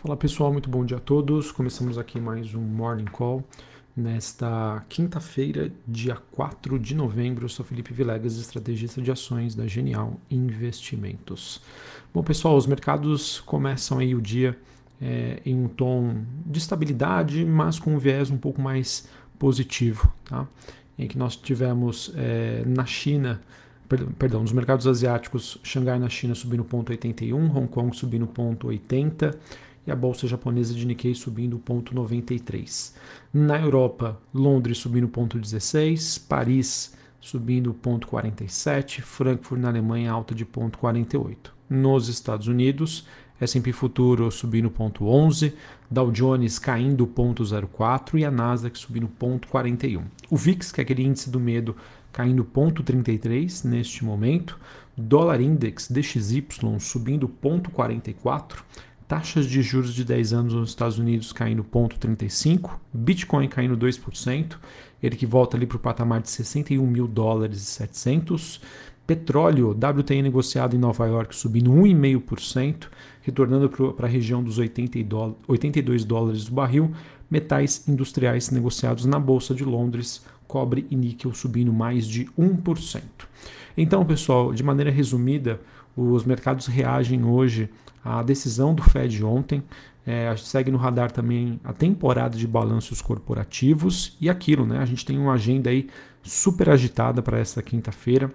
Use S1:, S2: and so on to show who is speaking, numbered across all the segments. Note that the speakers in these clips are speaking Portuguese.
S1: Fala pessoal, muito bom dia a todos. Começamos aqui mais um Morning Call nesta quinta-feira, dia 4 de novembro. Eu sou Felipe Vilegas, estrategista de ações da Genial Investimentos. Bom pessoal, os mercados começam aí o dia é, em um tom de estabilidade, mas com um viés um pouco mais positivo, tá? Em que nós tivemos é, na China perdão, nos mercados asiáticos, Xangai na China subindo 0,81, Hong Kong subindo 0,80 e a bolsa japonesa de Nikkei subindo 0,93. Na Europa, Londres subindo 0,16, Paris subindo 0,47, Frankfurt na Alemanha alta de 0,48. Nos Estados Unidos, S&P Futuro subindo 0,11, Dow Jones caindo 0,04 e a Nasdaq subindo 0,41. O VIX, que é aquele índice do medo, caindo 0,33 neste momento, dólar index DXY subindo 0,44, taxas de juros de 10 anos nos Estados Unidos caindo 0,35%, Bitcoin caindo 2%, ele que volta ali para o patamar de 61 mil dólares e 700, petróleo WTI negociado em Nova York subindo 1,5%, retornando para a região dos 82 dólares do barril, metais industriais negociados na Bolsa de Londres, cobre e níquel subindo mais de 1%. Então, pessoal, de maneira resumida, os mercados reagem hoje à decisão do Fed ontem. É, a segue no radar também a temporada de balanços corporativos e aquilo, né? A gente tem uma agenda aí super agitada para esta quinta-feira.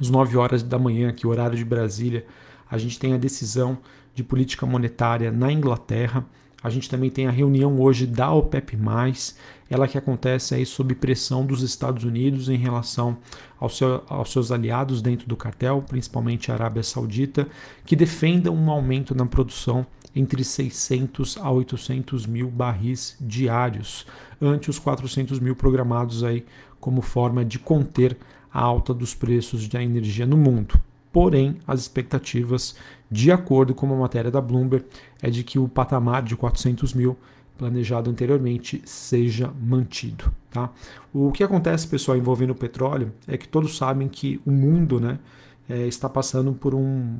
S1: Às 9 horas da manhã, aqui, horário de Brasília, a gente tem a decisão de política monetária na Inglaterra. A gente também tem a reunião hoje da OPEP+, ela que acontece aí sob pressão dos Estados Unidos em relação ao seu, aos seus aliados dentro do cartel, principalmente a Arábia Saudita, que defendam um aumento na produção entre 600 a 800 mil barris diários, ante os 400 mil programados aí como forma de conter a alta dos preços da energia no mundo. Porém, as expectativas, de acordo com uma matéria da Bloomberg, é de que o patamar de 400 mil planejado anteriormente seja mantido. Tá? O que acontece, pessoal, envolvendo o petróleo é que todos sabem que o mundo né, é, está passando por um,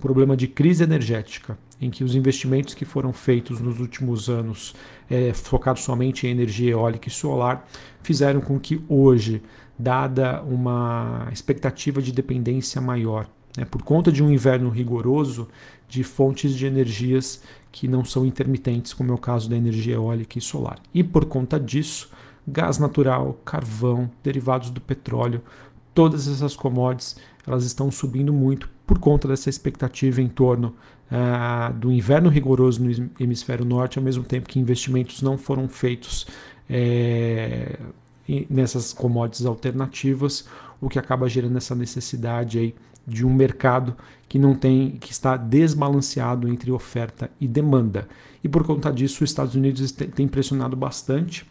S1: problema de crise energética, em que os investimentos que foram feitos nos últimos anos, é, focados somente em energia eólica e solar, fizeram com que hoje, dada uma expectativa de dependência maior né, por conta de um inverno rigoroso de fontes de energias que não são intermitentes, como é o caso da energia eólica e solar. E por conta disso, gás natural, carvão, derivados do petróleo, todas essas commodities elas estão subindo muito por conta dessa expectativa em torno uh, do inverno rigoroso no hemisfério norte, ao mesmo tempo que investimentos não foram feitos é, nessas commodities alternativas, o que acaba gerando essa necessidade aí de um mercado que não tem, que está desbalanceado entre oferta e demanda. E por conta disso, os Estados Unidos tem pressionado bastante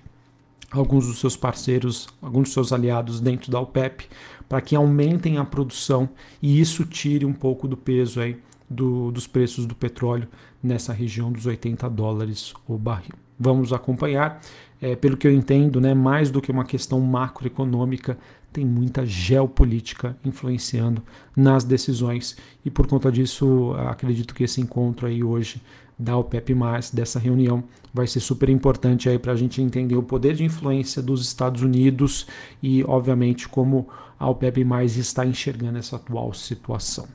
S1: alguns dos seus parceiros, alguns dos seus aliados dentro da OPEP, para que aumentem a produção e isso tire um pouco do peso aí do, dos preços do petróleo nessa região dos 80 dólares o barril. Vamos acompanhar. É, pelo que eu entendo, né, mais do que uma questão macroeconômica, tem muita geopolítica influenciando nas decisões e por conta disso acredito que esse encontro aí hoje da OPEP+, dessa reunião, vai ser super importante aí para a gente entender o poder de influência dos Estados Unidos e, obviamente, como a OPEP+, está enxergando essa atual situação.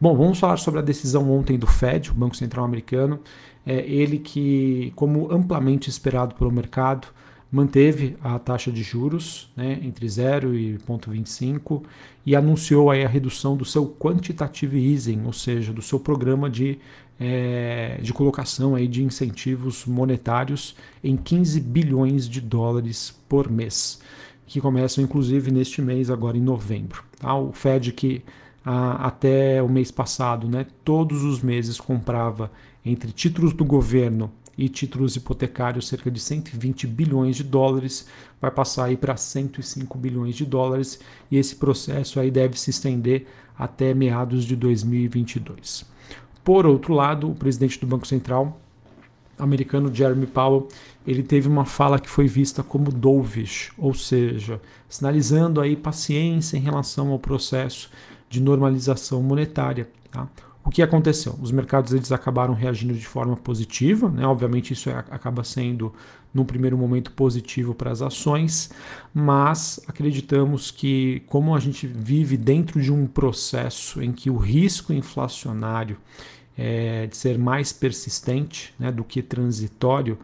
S1: Bom, vamos falar sobre a decisão ontem do Fed, o Banco Central Americano, é ele que, como amplamente esperado pelo mercado, manteve a taxa de juros né, entre 0 e 0,25 e anunciou aí a redução do seu quantitative easing, ou seja, do seu programa de, é, de colocação aí de incentivos monetários em 15 bilhões de dólares por mês, que começam inclusive neste mês, agora em novembro. Tá? O Fed que até o mês passado, né, todos os meses comprava entre títulos do governo e títulos hipotecários cerca de 120 bilhões de dólares, vai passar aí para 105 bilhões de dólares e esse processo aí deve se estender até meados de 2022. Por outro lado, o presidente do Banco Central americano Jeremy Powell, ele teve uma fala que foi vista como dovish, ou seja, sinalizando aí paciência em relação ao processo de normalização monetária. Tá? O que aconteceu? Os mercados eles acabaram reagindo de forma positiva, né? obviamente isso é, acaba sendo, no primeiro momento, positivo para as ações, mas acreditamos que, como a gente vive dentro de um processo em que o risco inflacionário é, de ser mais persistente né, do que transitório,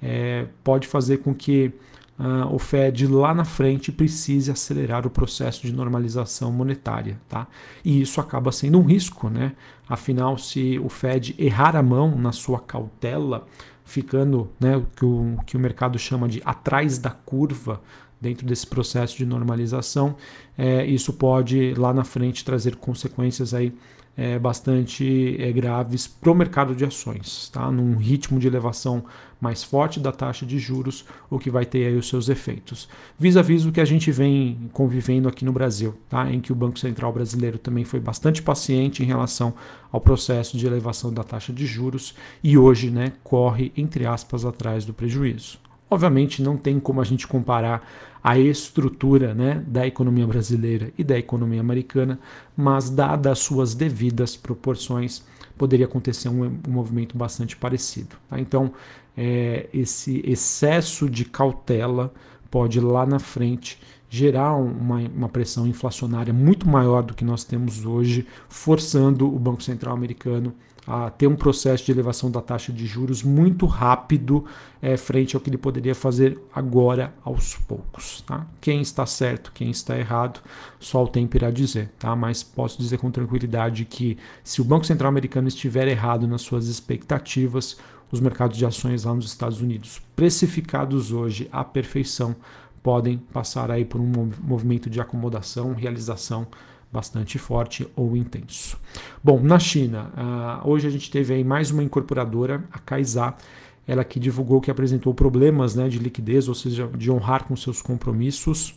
S1: é, pode fazer com que uh, o Fed lá na frente precise acelerar o processo de normalização monetária. Tá? E isso acaba sendo um risco, né? afinal, se o Fed errar a mão na sua cautela, ficando né, o, que o que o mercado chama de atrás da curva, dentro desse processo de normalização, é, isso pode lá na frente trazer consequências aí é, bastante é, graves para o mercado de ações, tá? num ritmo de elevação mais forte da taxa de juros, o que vai ter aí os seus efeitos. Vis-a-vis o que a gente vem convivendo aqui no Brasil, tá? em que o Banco Central brasileiro também foi bastante paciente em relação ao processo de elevação da taxa de juros e hoje né, corre, entre aspas, atrás do prejuízo. Obviamente não tem como a gente comparar a estrutura né, da economia brasileira e da economia americana, mas dadas as suas devidas proporções, poderia acontecer um, um movimento bastante parecido. Tá? Então, é, esse excesso de cautela pode lá na frente gerar uma, uma, pressão inflacionária muito maior do que nós temos hoje, forçando o Banco Central americano a ter um processo de elevação da taxa de juros muito rápido é, frente ao que ele poderia fazer agora aos poucos. Tá? Quem está certo, quem está errado, só o tempo irá dizer. Tá? Mas posso dizer com tranquilidade que se o Banco Central americano estiver errado nas suas expectativas, os mercados de ações lá nos Estados Unidos, precificados hoje à perfeição, podem passar aí por um movimento de acomodação, realização bastante forte ou intenso. Bom, na China, uh, hoje a gente teve aí mais uma incorporadora, a Kaisa, ela que divulgou que apresentou problemas né, de liquidez, ou seja, de honrar com seus compromissos,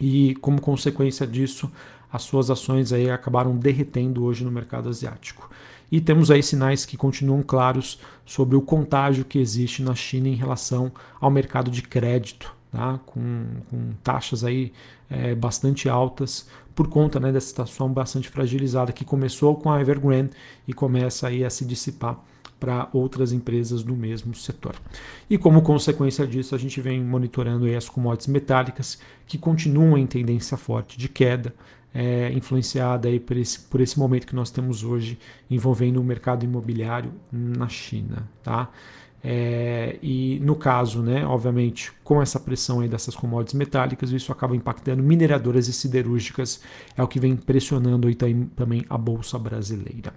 S1: e como consequência disso, as suas ações aí acabaram derretendo hoje no mercado asiático. E temos aí sinais que continuam claros sobre o contágio que existe na China em relação ao mercado de crédito, tá? com, com taxas aí é, bastante altas por conta né, dessa situação bastante fragilizada que começou com a Evergrande e começa aí a se dissipar para outras empresas do mesmo setor. E como consequência disso, a gente vem monitorando as commodities metálicas que continuam em tendência forte de queda, é, influenciada aí por esse, por esse momento que nós temos hoje envolvendo o mercado imobiliário na China. Tá? É, e no caso, né, obviamente, com essa pressão aí dessas commodities metálicas, isso acaba impactando mineradoras e siderúrgicas, é o que vem pressionando aí também a bolsa brasileira.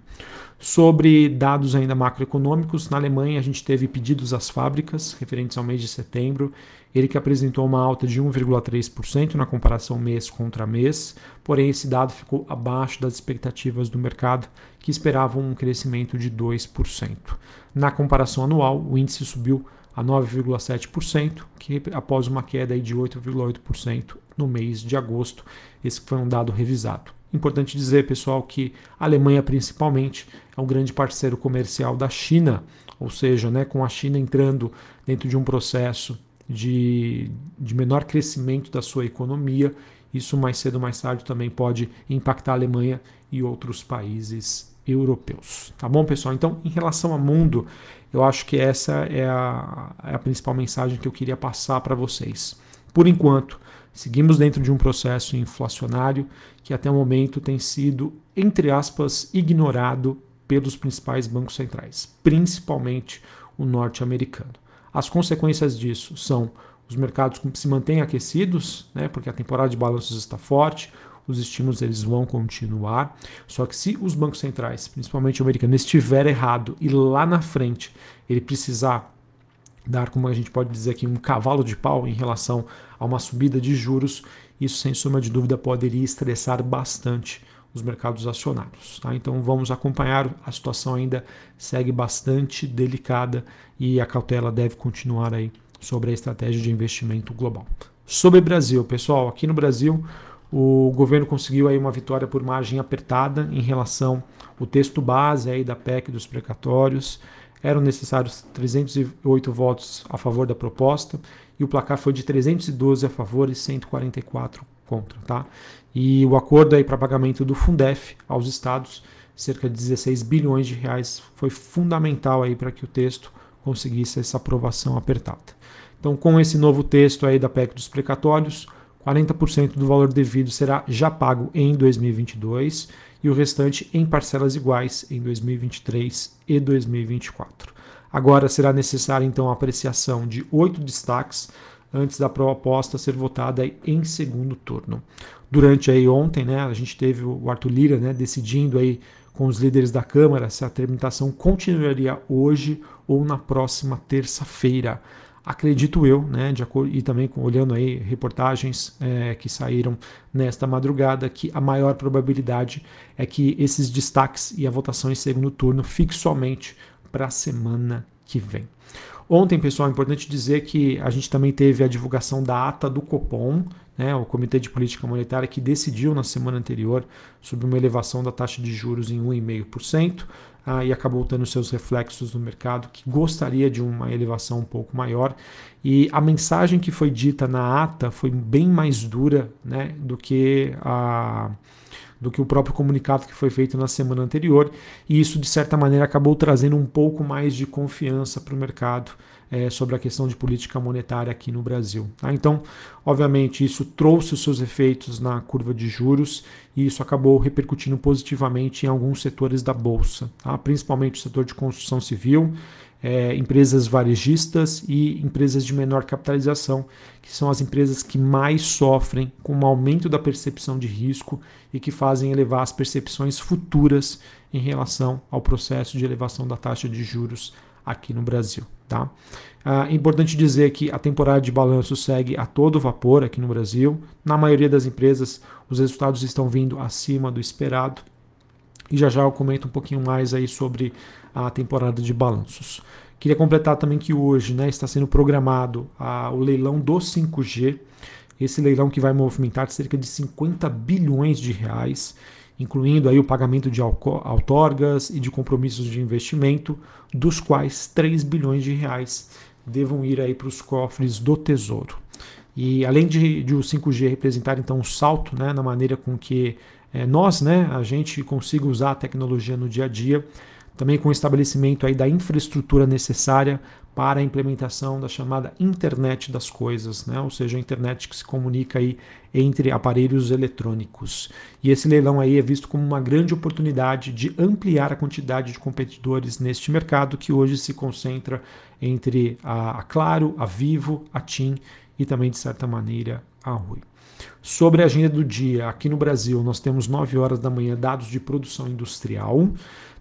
S1: Sobre dados ainda macroeconômicos, na Alemanha a gente teve pedidos às fábricas referentes ao mês de setembro, ele que apresentou uma alta de 1,3% na comparação mês contra mês, porém esse dado ficou abaixo das expectativas do mercado, que esperavam um crescimento de 2%. Na comparação anual, o índice subiu a 9,7%, que após uma queda de 8,8% no mês de agosto. Esse foi um dado revisado. Importante dizer, pessoal, que a Alemanha principalmente é um grande parceiro comercial da China, ou seja, né, com a China entrando dentro de um processo de, de menor crescimento da sua economia, isso mais cedo ou mais tarde também pode impactar a Alemanha e outros países europeus. Tá bom, pessoal? Então, em relação ao mundo, eu acho que essa é a, é a principal mensagem que eu queria passar para vocês. Por enquanto, seguimos dentro de um processo inflacionário que até o momento tem sido, entre aspas, ignorado pelos principais bancos centrais, principalmente o norte-americano. As consequências disso são os mercados se mantêm aquecidos, né, porque a temporada de balanços está forte, os estímulos eles vão continuar. Só que se os bancos centrais, principalmente o americano, estiver errado e lá na frente ele precisar dar, como a gente pode dizer aqui, um cavalo de pau em relação a uma subida de juros, isso sem sombra de dúvida poderia estressar bastante os mercados acionários. Tá? Então vamos acompanhar, a situação ainda segue bastante delicada e a cautela deve continuar aí sobre a estratégia de investimento global. Sobre Brasil, pessoal, aqui no Brasil o governo conseguiu aí uma vitória por margem apertada em relação ao texto base aí da PEC dos precatórios. Eram necessários 308 votos a favor da proposta e o placar foi de 312 a favor e 144 contra, tá? E o acordo aí para pagamento do Fundef aos estados cerca de 16 bilhões de reais, foi fundamental aí para que o texto conseguisse essa aprovação apertada. Então, com esse novo texto aí da PEC dos precatórios, 40% do valor devido será já pago em 2022 e o restante em parcelas iguais em 2023 e 2024. Agora será necessária então a apreciação de oito destaques antes da proposta ser votada em segundo turno. Durante aí ontem, né, a gente teve o Arthur Lira, né, decidindo aí com os líderes da Câmara se a tramitação continuaria hoje ou na próxima terça-feira acredito eu, né, de acordo, e também olhando aí reportagens é, que saíram nesta madrugada, que a maior probabilidade é que esses destaques e a votação em segundo turno fique somente para a semana que vem. Ontem, pessoal, é importante dizer que a gente também teve a divulgação da ata do Copom, né, o Comitê de Política Monetária, que decidiu na semana anterior sobre uma elevação da taxa de juros em 1,5% ah, e acabou tendo seus reflexos no mercado, que gostaria de uma elevação um pouco maior. E a mensagem que foi dita na ata foi bem mais dura né, do que a do que o próprio comunicado que foi feito na semana anterior, e isso de certa maneira acabou trazendo um pouco mais de confiança para o mercado é, sobre a questão de política monetária aqui no Brasil. Tá? Então, obviamente, isso trouxe os seus efeitos na curva de juros e isso acabou repercutindo positivamente em alguns setores da Bolsa, tá? principalmente o setor de construção civil, é, empresas varejistas e empresas de menor capitalização, que são as empresas que mais sofrem com o aumento da percepção de risco e que fazem elevar as percepções futuras em relação ao processo de elevação da taxa de juros aqui no Brasil. Tá? Ah, é importante dizer que a temporada de balanço segue a todo vapor aqui no Brasil. Na maioria das empresas, os resultados estão vindo acima do esperado. E já já eu comento um pouquinho mais aí sobre a temporada de balanços. Queria completar também que hoje né, está sendo programado a, o leilão do 5G. Esse leilão que vai movimentar cerca de 50 bilhões de reais incluindo aí o pagamento de outorgas e de compromissos de investimento, dos quais 3 bilhões de reais devam ir aí para os cofres do Tesouro. E além de, de o 5G representar então um salto né, na maneira com que é, nós, né, a gente consiga usar a tecnologia no dia a dia, também com o estabelecimento aí da infraestrutura necessária para a implementação da chamada internet das coisas, né? ou seja, a internet que se comunica aí entre aparelhos eletrônicos. E esse leilão aí é visto como uma grande oportunidade de ampliar a quantidade de competidores neste mercado que hoje se concentra entre a, Claro, a Vivo, a TIM e também de certa maneira a Rui. Sobre a agenda do dia, aqui no Brasil nós temos 9 horas da manhã dados de produção industrial.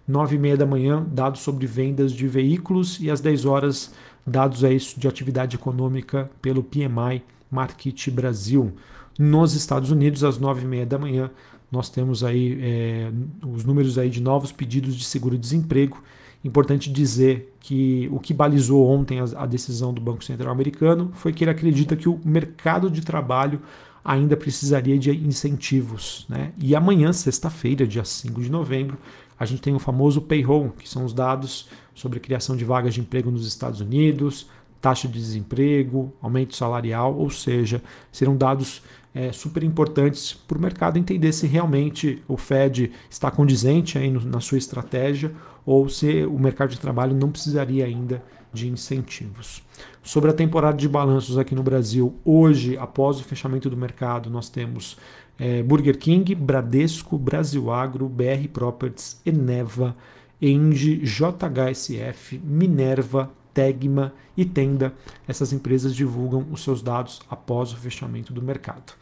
S1: 9 e meia da manhã, dados sobre vendas de veículos e às 10 horas, dados aí de atividade econômica pelo PMI Market Brasil. Nos Estados Unidos, às 9 e meia da manhã, nós temos aí é, os números aí de novos pedidos de seguro-desemprego. Importante dizer que o que balizou ontem a, decisão do Banco Central americano foi que ele acredita que o mercado de trabalho ainda precisaria de incentivos. Né? E amanhã, sexta-feira, dia 5 de novembro, a gente tem o famoso payroll, que são os dados sobre criação de vagas de emprego nos Estados Unidos, taxa de desemprego, aumento salarial, ou seja, serão dados é, super importantes para o mercado entender se realmente o Fed está condizente aí no, na sua estratégia ou se o mercado de trabalho não precisaria ainda de incentivos. Sobre a temporada de balanços aqui no Brasil, hoje, após o fechamento do mercado, nós temos é, Burger King, Bradesco, Brasil Agro, BR Properties, Eneva, Engie, JHSF, Minerva, Tegma e Tenda. Essas empresas divulgam os seus dados após o fechamento do mercado.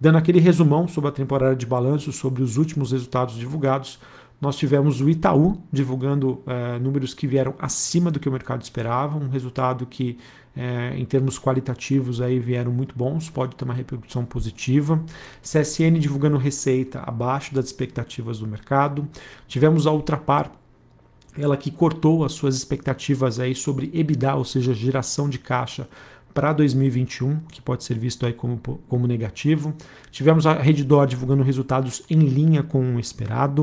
S1: Dando aquele resumão sobre a temporada de balanço, sobre os últimos resultados divulgados, nós tivemos o Itaú divulgando é, números que vieram acima do que o mercado esperava, um resultado que, é, em termos qualitativos, aí vieram muito bons, pode ter uma repercussão positiva. CSN divulgando receita abaixo das expectativas do mercado. Tivemos a Ultrapar, ela que cortou as suas expectativas aí sobre EBITDA, ou seja, geração de caixa para 2021, que pode ser visto aí como, como negativo. Tivemos a Reddor divulgando resultados em linha com o esperado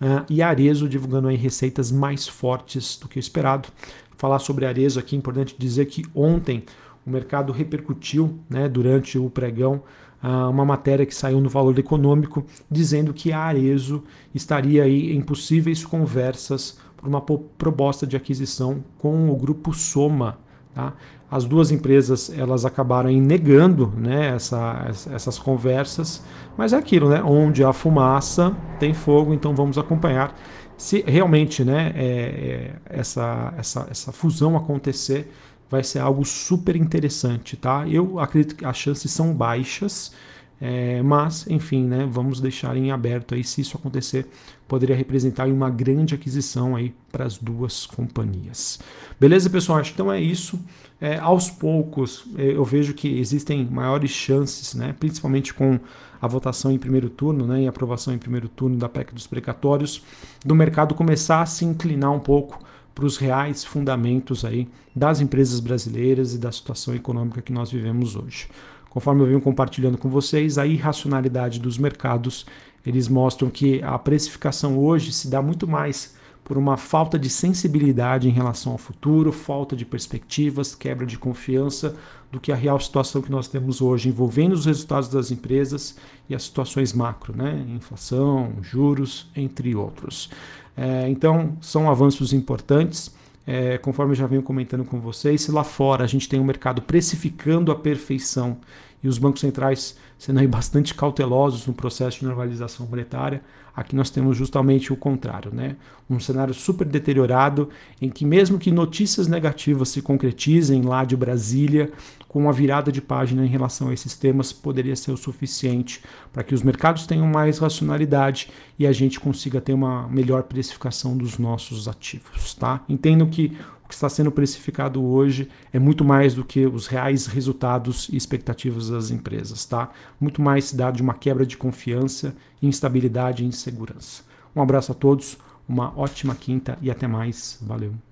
S1: uh, e a Arezo divulgando aí receitas mais fortes do que o esperado. Falar sobre a Arezo aqui, é importante dizer que ontem o mercado repercutiu né, durante o pregão ah, uma matéria que saiu no Valor Econômico dizendo que a Arezo estaria aí em possíveis conversas por uma proposta de aquisição com o grupo Soma. Tá? As duas empresas elas acabaram negando né, essa, essas conversas, mas é aquilo, né? Onde há fumaça tem fogo, então vamos acompanhar se realmente né, é, é, essa, essa, essa fusão acontecer vai ser algo super interessante, tá? Eu acredito que as chances são baixas, é, mas, enfim, né, vamos deixar em aberto aí se isso acontecer, poderia representar uma grande aquisição aí para as duas companhias. Beleza, pessoal? Então é isso. É, aos poucos, é, eu vejo que existem maiores chances, né, principalmente com a votação em primeiro turno, né, e aprovação em primeiro turno da PEC dos precatórios, do mercado começar a se inclinar um pouco para os reais fundamentos aí das empresas brasileiras e da situação econômica que nós vivemos hoje. Conforme eu venho compartilhando com vocês, a irracionalidade dos mercados, eles mostram que a precificação hoje se dá muito mais por uma falta de sensibilidade em relação ao futuro, falta de perspectivas, quebra de confiança, do que a real situação que nós temos hoje envolvendo os resultados das empresas e as situações macro, né? inflação, juros, entre outros. É, então, são avanços importantes. É, conforme eu já venho comentando com vocês, se lá fora a gente tem um mercado precificando a perfeição e os bancos centrais sendo aí bastante cautelosos no processo de normalização monetária. Aqui nós temos justamente o contrário, né? Um cenário super deteriorado em que mesmo que notícias negativas se concretizem lá de Brasília, com uma virada de página em relação a esses temas poderia ser o suficiente para que os mercados tenham mais racionalidade e a gente consiga ter uma melhor precificação dos nossos ativos, tá? Entendo que o que está sendo precificado hoje é muito mais do que os reais resultados e expectativas das empresas, tá? Muito mais se dá de uma quebra de confiança, instabilidade e insegurança. Um abraço a todos, uma ótima quinta e até mais. Valeu.